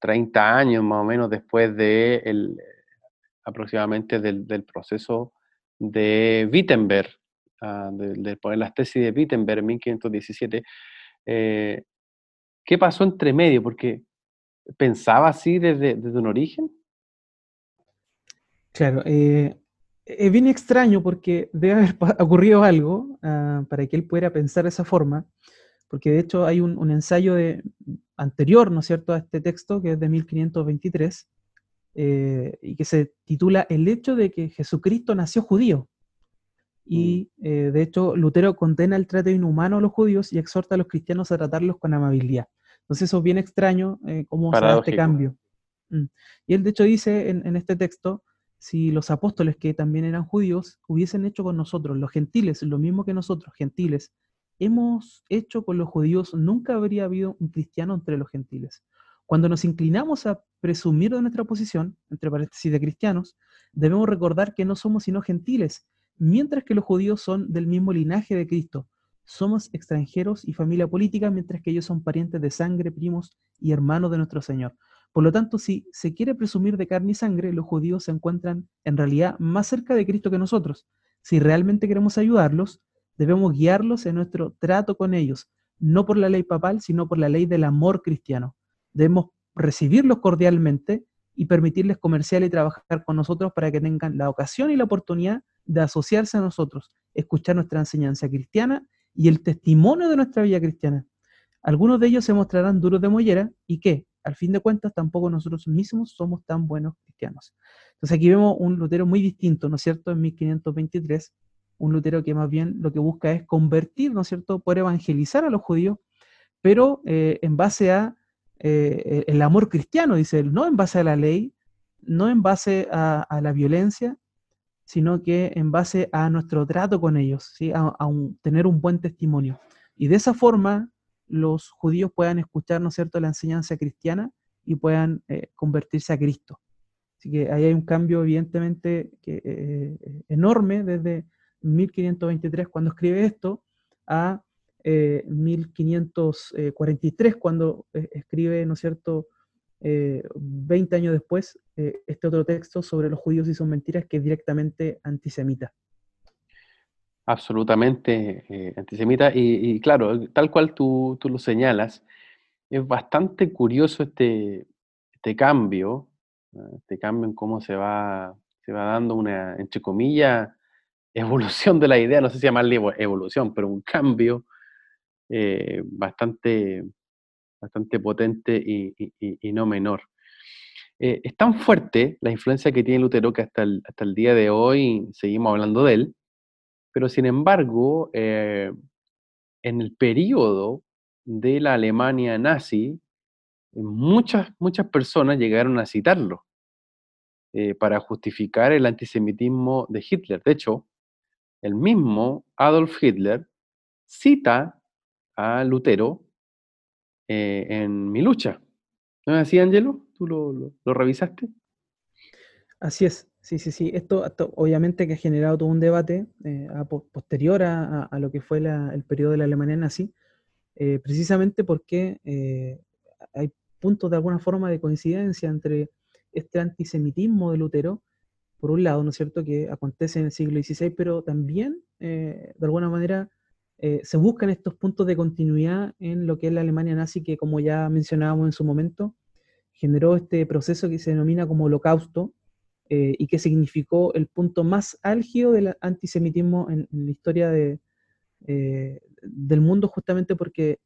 30 ah, años más o menos después de el, aproximadamente del, del proceso de Wittenberg, ah, de, poner las tesis de Wittenberg en 1517, eh, ¿qué pasó entre medio? Porque pensaba así desde, un origen. Claro, eh, es bien extraño porque debe haber (laughs) ocurrido algo ah, para que él pudiera pensar de esa forma, porque de hecho hay un, ensayo de, anterior, ¿no es cierto?, a este texto, que es de 1523, eh, y que se titula El hecho de que Jesucristo nació judío. Y mm. eh, de hecho Lutero condena el trato inhumano a los judíos y exhorta a los cristianos a tratarlos con amabilidad. Entonces eso es bien extraño eh, cómo se da este cambio. Mm. Y él de hecho dice en, este texto, si los apóstoles que también eran judíos hubiesen hecho con nosotros, los gentiles, lo mismo que nosotros, gentiles, hemos hecho con los judíos, nunca habría habido un cristiano entre los gentiles. Cuando nos inclinamos a presumir de nuestra posición, entre paréntesis de cristianos, debemos recordar que no somos sino gentiles, mientras que los judíos son del mismo linaje de Cristo. Somos extranjeros y familia política, mientras que ellos son parientes de sangre, primos y hermanos de nuestro Señor. Por lo tanto, si se quiere presumir de carne y sangre, los judíos se encuentran en realidad más cerca de Cristo que nosotros. Si realmente queremos ayudarlos, debemos guiarlos en nuestro trato con ellos, no por la ley papal, sino por la ley del amor cristiano. Debemos recibirlos cordialmente y permitirles comerciar y trabajar con nosotros para que tengan la ocasión y la oportunidad de asociarse a nosotros, escuchar nuestra enseñanza cristiana y el testimonio de nuestra vida cristiana. Algunos de ellos se mostrarán duros de mollera y que, al fin de cuentas, tampoco nosotros mismos somos tan buenos cristianos. Entonces aquí vemos un Lutero muy distinto, ¿no es cierto?, en 1523, un Lutero que más bien lo que busca es convertir, ¿no es cierto?, por evangelizar a los judíos, pero eh, en base a eh, el amor cristiano, dice él, no en base a la ley, no en base a, la violencia, sino que en base a nuestro trato con ellos, ¿sí? a, tener un buen testimonio. Y de esa forma los judíos puedan escuchar, ¿no es cierto?, la enseñanza cristiana y puedan eh, convertirse a Cristo. Así que ahí hay un cambio evidentemente enorme desde 1523 cuando escribe esto a 1543 eh, cuando eh, escribe, ¿no es cierto?, 20 eh, años después, este otro texto sobre los judíos y sus mentiras que es directamente antisemita. Absolutamente antisemita y, claro, tal cual tú, tú, lo señalas, es bastante curioso este, este cambio, este cambio en cómo se va, se va dando una, entre comillas, evolución de la idea, no sé si llamarle evolución, pero un cambio eh, bastante, bastante potente y, no menor. Eh, es tan fuerte la influencia que tiene Lutero que hasta el, hasta el día de hoy seguimos hablando de él, pero sin embargo, eh, en el periodo de la Alemania nazi, muchas, muchas personas llegaron a citarlo para justificar el antisemitismo de Hitler. De hecho, el mismo Adolf Hitler cita a Lutero eh, en Mi lucha. ¿No es así, Angelo? ¿Tú lo, revisaste? Así es, sí, sí, sí. Esto, obviamente que ha generado todo un debate eh, posterior a, lo que fue el periodo de la Alemania nazi, eh, precisamente porque hay puntos de alguna forma de coincidencia entre este antisemitismo de Lutero por un lado, ¿no es cierto?, que acontece en el siglo XVI, pero también, de alguna manera, eh, se buscan estos puntos de continuidad en lo que es la Alemania nazi, que como ya mencionábamos en su momento, generó este proceso que se denomina como holocausto eh, y que significó el punto más álgido del antisemitismo en, la historia de, del mundo, justamente porque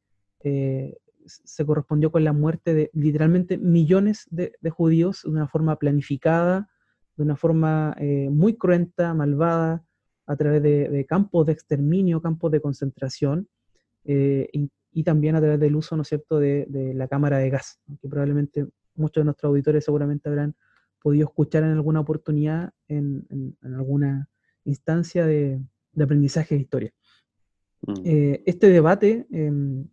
se correspondió con la muerte de literalmente millones de, de judíos de una forma planificada, de una forma eh, muy cruenta, malvada, a través de, campos de exterminio, campos de concentración, eh, y, también a través del uso, ¿no es cierto?, de, la cámara de gas, que probablemente muchos de nuestros auditores seguramente habrán podido escuchar en alguna oportunidad, en, alguna instancia de, aprendizaje de historia. Mm. Eh, este debate, em,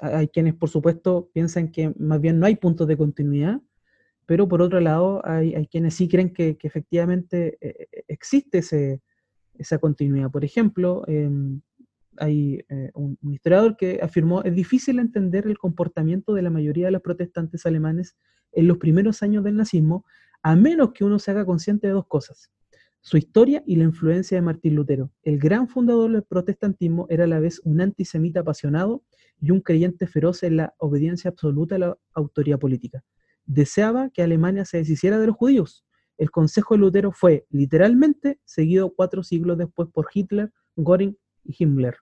hay quienes por supuesto piensan que más bien no hay puntos de continuidad, pero por otro lado hay, quienes sí creen que, efectivamente eh, eh, existe esa continuidad. Por ejemplo, em, hay eh, un, historiador que afirmó, es difícil entender el comportamiento de la mayoría de los protestantes alemanes en los primeros años del nazismo, a menos que uno se haga consciente de dos cosas. Su historia y la influencia de Martín Lutero. El gran fundador del protestantismo era a la vez un antisemita apasionado y un creyente feroz en la obediencia absoluta a la autoridad política deseaba que Alemania se deshiciera de los judíos. El consejo de Lutero fue literalmente seguido cuatro siglos después por Hitler, Göring y Himmler.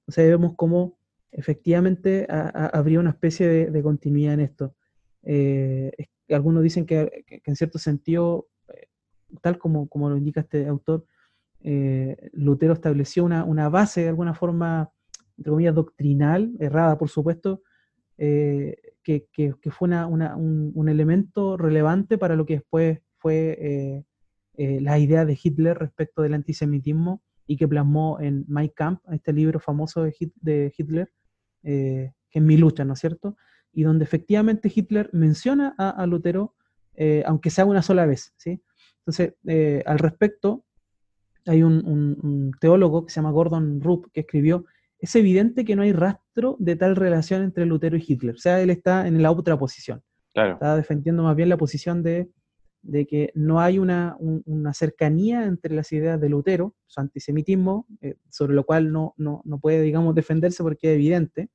Entonces vemos cómo efectivamente habría una especie de, continuidad en esto. Eh, algunos dicen que, en cierto sentido, eh, tal como, lo indica este autor, eh, Lutero estableció una, base de alguna forma, entre comillas, doctrinal, errada por supuesto, que, fue un, elemento relevante para lo que después fue eh, eh, la idea de Hitler respecto del antisemitismo y que plasmó en My Camp, este libro famoso de, Hitler, eh, que es Mi lucha, ¿no es cierto? Y donde efectivamente Hitler menciona a, Lutero, aunque sea una sola vez, ¿sí? Entonces, al respecto, hay un, un, teólogo que se llama Gordon Rupp que escribió es evidente que no hay rastro de tal relación entre Lutero y Hitler. O sea, él está en la otra posición. Está defendiendo más bien la posición de, que no hay una, cercanía entre las ideas de Lutero, su antisemitismo, eh, sobre lo cual no, no, puede, digamos, defenderse porque es evidente,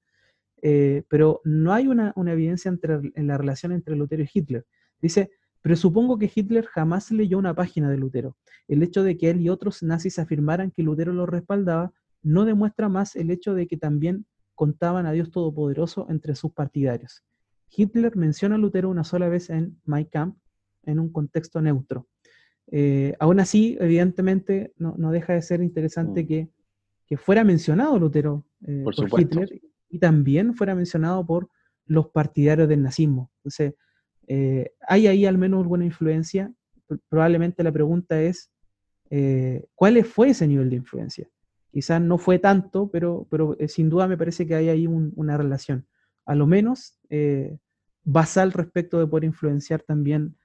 eh, pero no hay una, evidencia entre, en la relación entre Lutero y Hitler. Dice, pero supongo que Hitler jamás leyó una página de Lutero. El hecho de que él y otros nazis afirmaran que Lutero lo respaldaba no demuestra más el hecho de que también contaban a Dios Todopoderoso entre sus partidarios. Hitler menciona a Lutero una sola vez en My Camp, en un contexto neutro. Eh, aún así, evidentemente, no, deja de ser interesante Mm. que, que fuera mencionado Lutero eh, Por. Hitler y también fuera mencionado por los partidarios del nazismo. Entonces, eh, hay ahí al menos alguna influencia. Probablemente la pregunta es, ¿cuál fue ese nivel de influencia? Quizás no fue tanto, pero, pero sin duda me parece que hay ahí un- una relación, a lo menos basal respecto de poder influenciar también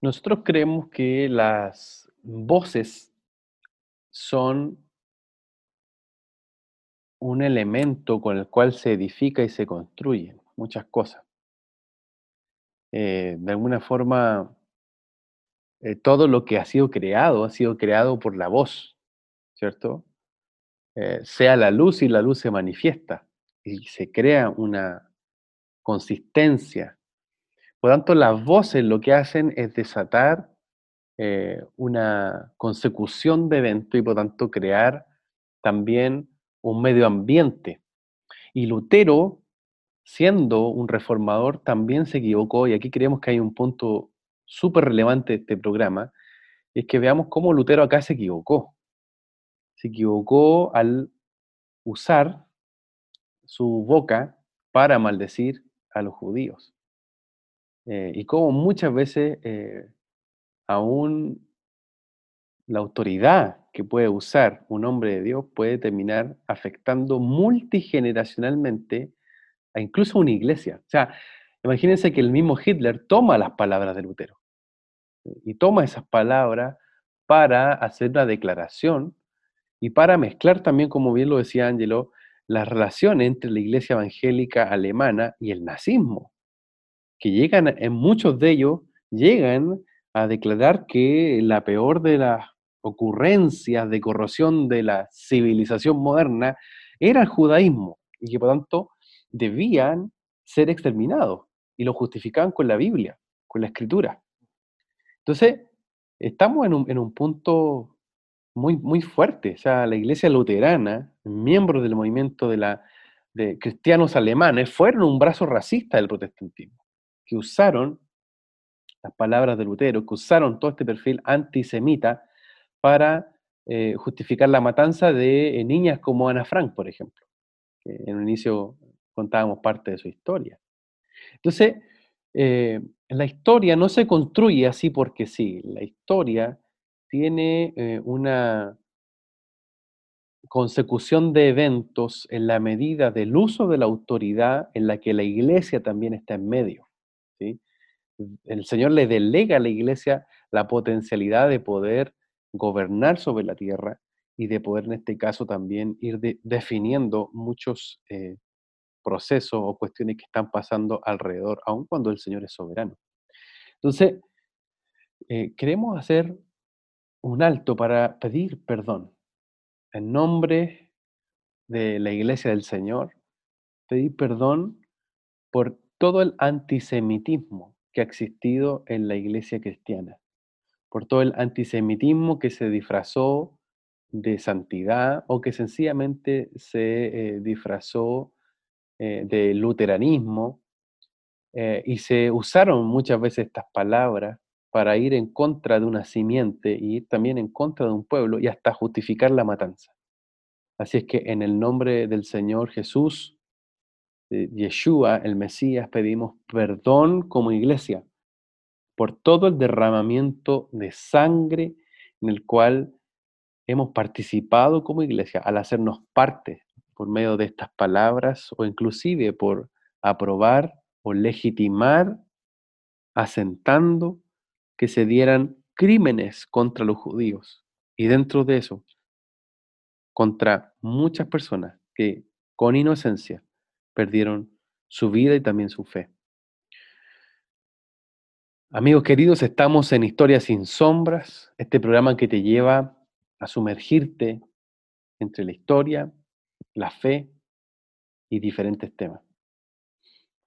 Nosotros creemos que las voces son un elemento con el cual se edifica y se construye muchas cosas. Eh, de alguna forma, eh, todo lo que ha sido creado ha sido creado por la voz, ¿cierto? Eh, sea la luz y la luz se manifiesta y se crea una consistencia. Por tanto, las voces lo que hacen es desatar eh, una consecución de eventos y por tanto crear también un medio ambiente. Y Lutero, siendo un reformador, también se equivocó y aquí creemos que hay un punto súper relevante de este programa, es que veamos cómo Lutero acá se equivocó. Se equivocó al usar su boca para maldecir a los judíos. Eh, y cómo muchas veces eh, aún la autoridad que puede usar un hombre de Dios puede terminar afectando multigeneracionalmente a incluso una iglesia. O sea, imagínense que el mismo Hitler toma las palabras de Lutero y toma esas palabras para hacer una declaración y para mezclar también, como bien lo decía Angelo, las relaciones entre la iglesia evangélica alemana y el nazismo, que llegan, en muchos de ellos, llegan a declarar que la peor de las ocurrencias de corrosión de la civilización moderna era el judaísmo y que por tanto debían ser exterminados y lo justificaban con la Biblia, con la escritura. Entonces, estamos en un, en un punto muy, muy fuerte. O sea, la iglesia luterana, miembros del movimiento de, la, de cristianos alemanes, fueron un brazo racista del protestantismo, que usaron las palabras de Lutero, que usaron todo este perfil antisemita para eh, justificar la matanza de eh, niñas como Ana Frank, por ejemplo, en un inicio contábamos parte de su historia. Entonces, eh, la historia no se construye así porque sí, la historia tiene una consecución de eventos en la medida del uso de la autoridad en la que la iglesia también está en medio. El Señor le delega a la iglesia la potencialidad de poder gobernar sobre la tierra y de poder en este caso también ir de- definiendo muchos eh, procesos o cuestiones que están pasando alrededor, aun cuando el Señor es soberano. Entonces, eh, queremos hacer un alto para pedir perdón en nombre de la iglesia del Señor, pedir perdón por todo el antisemitismo que ha existido en la iglesia cristiana, por todo el antisemitismo que se disfrazó de santidad o que sencillamente se eh, disfrazó eh, de luteranismo eh, y se usaron muchas veces estas palabras para ir en contra de una simiente y también en contra de un pueblo y hasta justificar la matanza. Así es que en el nombre del Señor Jesús Yeshua, el Mesías, pedimos perdón como iglesia por todo el derramamiento de sangre en el cual hemos participado como iglesia al hacernos parte por medio de estas palabras o inclusive por aprobar o legitimar, asentando que se dieran crímenes contra los judíos. Y dentro de eso, contra muchas personas que con inocencia perdieron su vida y también su fe. Amigos queridos, estamos en Historias sin Sombras, este programa que te lleva a sumergirte entre la historia, la fe y diferentes temas.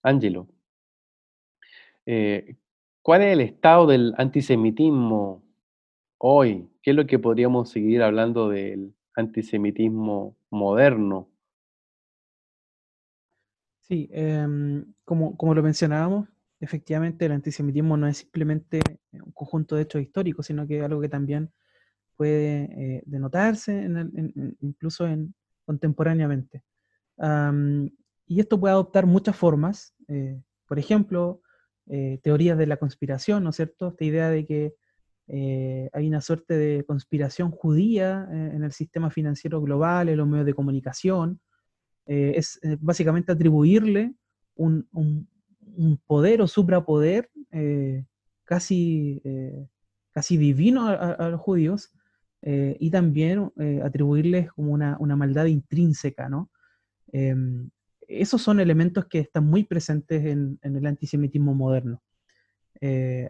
Ángelo, eh, ¿cuál es el estado del antisemitismo hoy? ¿Qué es lo que podríamos seguir hablando del antisemitismo moderno? Sí, em, como, como lo mencionábamos, efectivamente el antisemitismo no es simplemente un conjunto de hechos históricos, sino que es algo que también puede eh, denotarse incluso en, contemporáneamente. y esto puede adoptar muchas formas, eh, por ejemplo, eh, teorías de la conspiración, ¿no es cierto? Esta idea de que hay una suerte de conspiración judía en el sistema financiero global, en los medios de comunicación, es básicamente atribuirle un, un poder o suprapoder eh, casi, eh, casi divino a, los judíos eh, y también atribuirles como una, maldad intrínseca, ¿no? Em, esos son elementos que están muy presentes en, el antisemitismo moderno.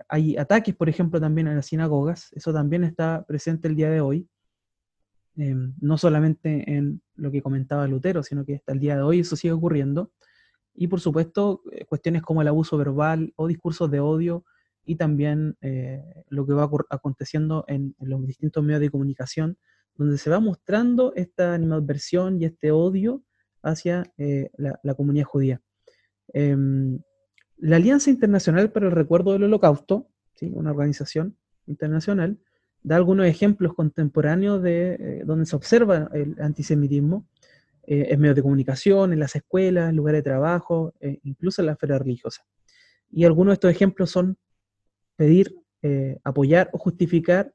hay ataques, por ejemplo, también en las sinagogas, eso también está presente el día de hoy, em, no solamente en lo que comentaba Lutero, sino que hasta el día de hoy eso sigue ocurriendo. Y por supuesto, eh, cuestiones como el abuso verbal o discursos de odio y también eh, lo que va aconteciendo en, los distintos medios de comunicación, donde se va mostrando esta animadversión y este odio hacia eh, la, comunidad judía. Em, la Alianza Internacional para el Recuerdo del Holocausto, ¿sí? una organización internacional, da algunos ejemplos contemporáneos de donde se observa el antisemitismo eh, en medios de comunicación, en las escuelas, en lugares de trabajo, eh, incluso en la esfera religiosa. Y algunos de estos ejemplos son pedir, eh, apoyar o justificar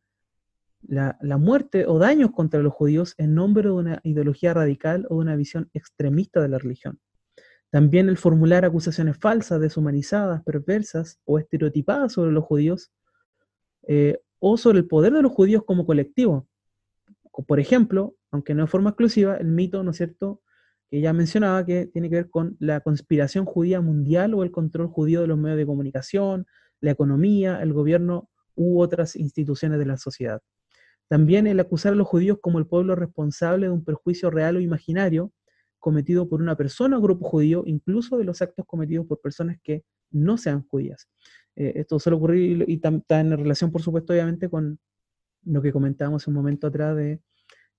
la, la, muerte o daños contra los judíos en nombre de una ideología radical o de una visión extremista de la religión. También el formular acusaciones falsas, deshumanizadas, perversas o estereotipadas sobre los judíos o sobre el poder de los judíos como colectivo. Por ejemplo, aunque no de forma exclusiva, el mito, ¿no es cierto?, que ya mencionaba que tiene que ver con la conspiración judía mundial o el control judío de los medios de comunicación, la economía, el gobierno u otras instituciones de la sociedad. También el acusar a los judíos como el pueblo responsable de un perjuicio real o imaginario cometido por una persona o grupo judío, incluso de los actos cometidos por personas que no sean judías. Eh, esto suele ocurrir y está en relación, por supuesto, obviamente, con lo que comentábamos un momento atrás de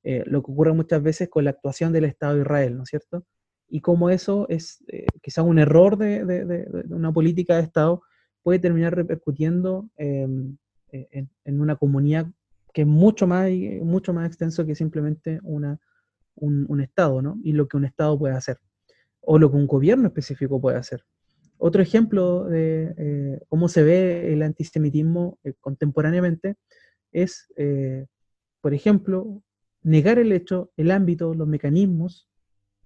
eh, lo que ocurre muchas veces con la actuación del Estado de Israel, ¿no es cierto? Y cómo eso es eh, quizá un error de, una política de Estado puede terminar repercutiendo em, en, una comunidad que es mucho más, mucho más extenso que simplemente una, un, Estado, ¿no? Y lo que un Estado puede hacer, o lo que un gobierno específico puede hacer. Otro ejemplo de cómo se ve el antisemitismo contemporáneamente es, por ejemplo, negar el hecho, el ámbito, los mecanismos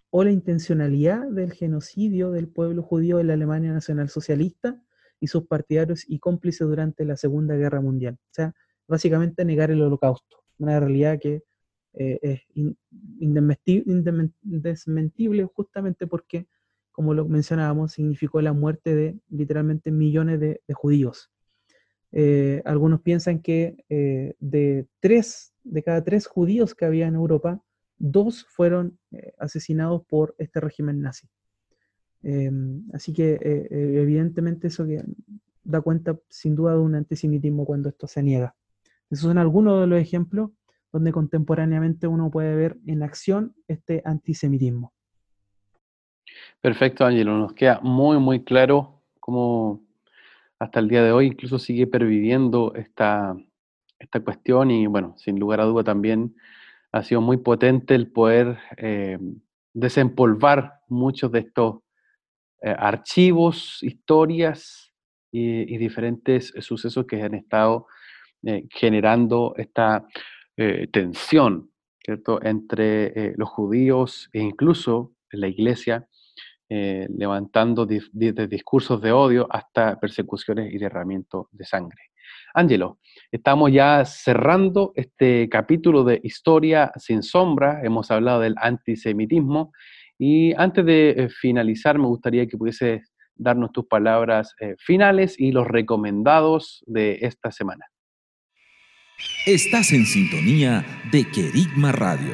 o la intencionalidad del genocidio del pueblo judío en la Alemania Nacional Socialista y sus partidarios y cómplices durante la Segunda Guerra Mundial. O sea, básicamente negar el holocausto, una realidad que eh, es indesmentible justamente porque, como lo mencionábamos, significó la muerte de literalmente millones de, judíos. Eh, algunos piensan que eh, de tres de cada tres judíos que había en Europa, dos fueron eh, asesinados por este régimen nazi. Em, así que evidentemente eso da cuenta sin duda de un antisemitismo cuando esto se niega. Esos son algunos de los ejemplos donde contemporáneamente uno puede ver en acción este antisemitismo. Perfecto, Ángelo. Nos queda muy, muy claro cómo hasta el día de hoy incluso sigue perviviendo esta, esta cuestión y bueno, sin lugar a duda también ha sido muy potente el poder eh, desempolvar muchos de estos eh, archivos, historias y, diferentes sucesos que han estado eh, generando esta tensión ¿cierto? entre los judíos e incluso la iglesia, levantando desde discursos de odio hasta persecuciones y derramamiento de sangre. Ángelo, estamos ya cerrando este capítulo de Historia sin sombra. Hemos hablado del antisemitismo y antes de eh, finalizar me gustaría que pudieses darnos tus palabras eh, finales y los recomendados de esta semana. Estás en sintonía de Querigma Radio,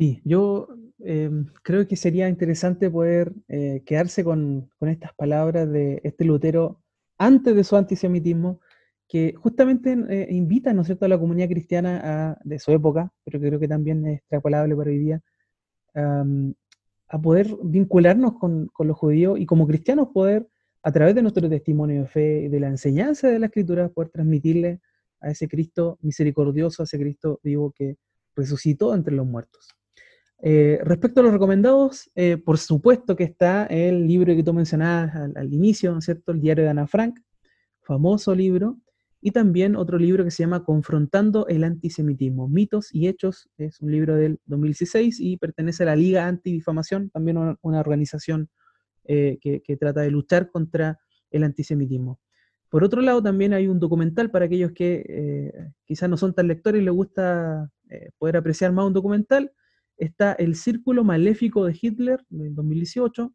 Sí, yo em, creo que sería interesante poder eh, quedarse con, estas palabras de este Lutero antes de su antisemitismo, que justamente eh, invita, ¿no es cierto?, a la comunidad cristiana de su época, pero que creo que también es extrapolable para hoy día, a poder vincularnos con, con, los judíos y como cristianos poder, a través de nuestro testimonio de fe y de la enseñanza de la Escritura, poder transmitirle a ese Cristo misericordioso, a ese Cristo vivo que resucitó entre los muertos. Eh, respecto a los recomendados, eh, por supuesto que está el libro que tú mencionabas al, inicio, ¿no es cierto? El diario de Ana Frank, famoso libro, y también otro libro que se llama Confrontando el antisemitismo, mitos y hechos, es un libro del 2016 y pertenece a la Liga Antidifamación, también una, organización eh, que, trata de luchar contra el antisemitismo. Por otro lado, también hay un documental para aquellos que eh, quizás no son tan lectores y les gusta poder apreciar más un documental. Está El Círculo Maléfico de Hitler, del 2018,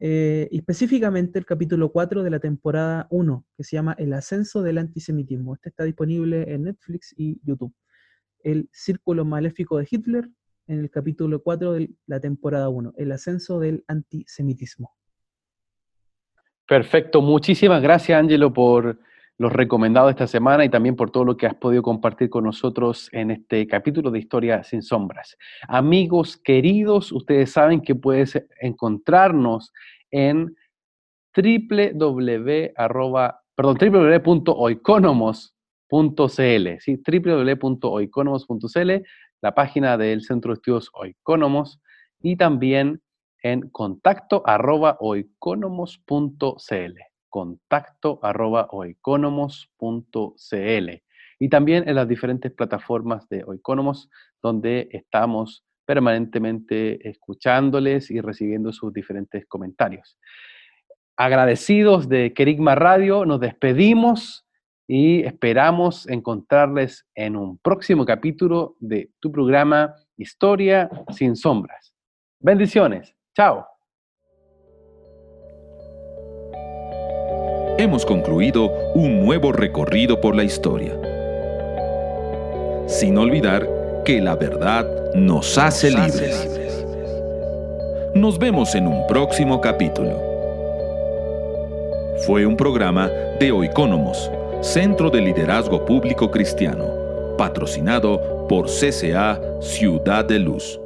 eh, específicamente el capítulo 4 de la temporada 1, que se llama El ascenso del antisemitismo. Este está disponible en Netflix y YouTube. El círculo maléfico de Hitler, en el capítulo 4 de la temporada 1, El ascenso del antisemitismo. Perfecto, muchísimas gracias Angelo por los recomendados esta semana y también por todo lo que has podido compartir con nosotros en este capítulo de Historia sin Sombras. Amigos queridos, ustedes saben que puedes encontrarnos en www.oikonomos.cl, ¿sí? www.oikonomos.cl, la página del Centro de Estudios Oikonomos, y también en contacto arroba oikonomos.cl contacto arroba oeconomos.cl y también en las diferentes plataformas de Oeconomos donde estamos permanentemente escuchándoles y recibiendo sus diferentes comentarios. Agradecidos de Kerigma Radio, nos despedimos y esperamos encontrarles en un próximo capítulo de tu programa Historia sin sombras. Bendiciones. Chao. Hemos concluido un nuevo recorrido por la historia. Sin olvidar que la verdad nos hace libres. Nos vemos en un próximo capítulo. Fue un programa de Oicónomos, Centro de Liderazgo Público Cristiano, patrocinado por CCA Ciudad de Luz.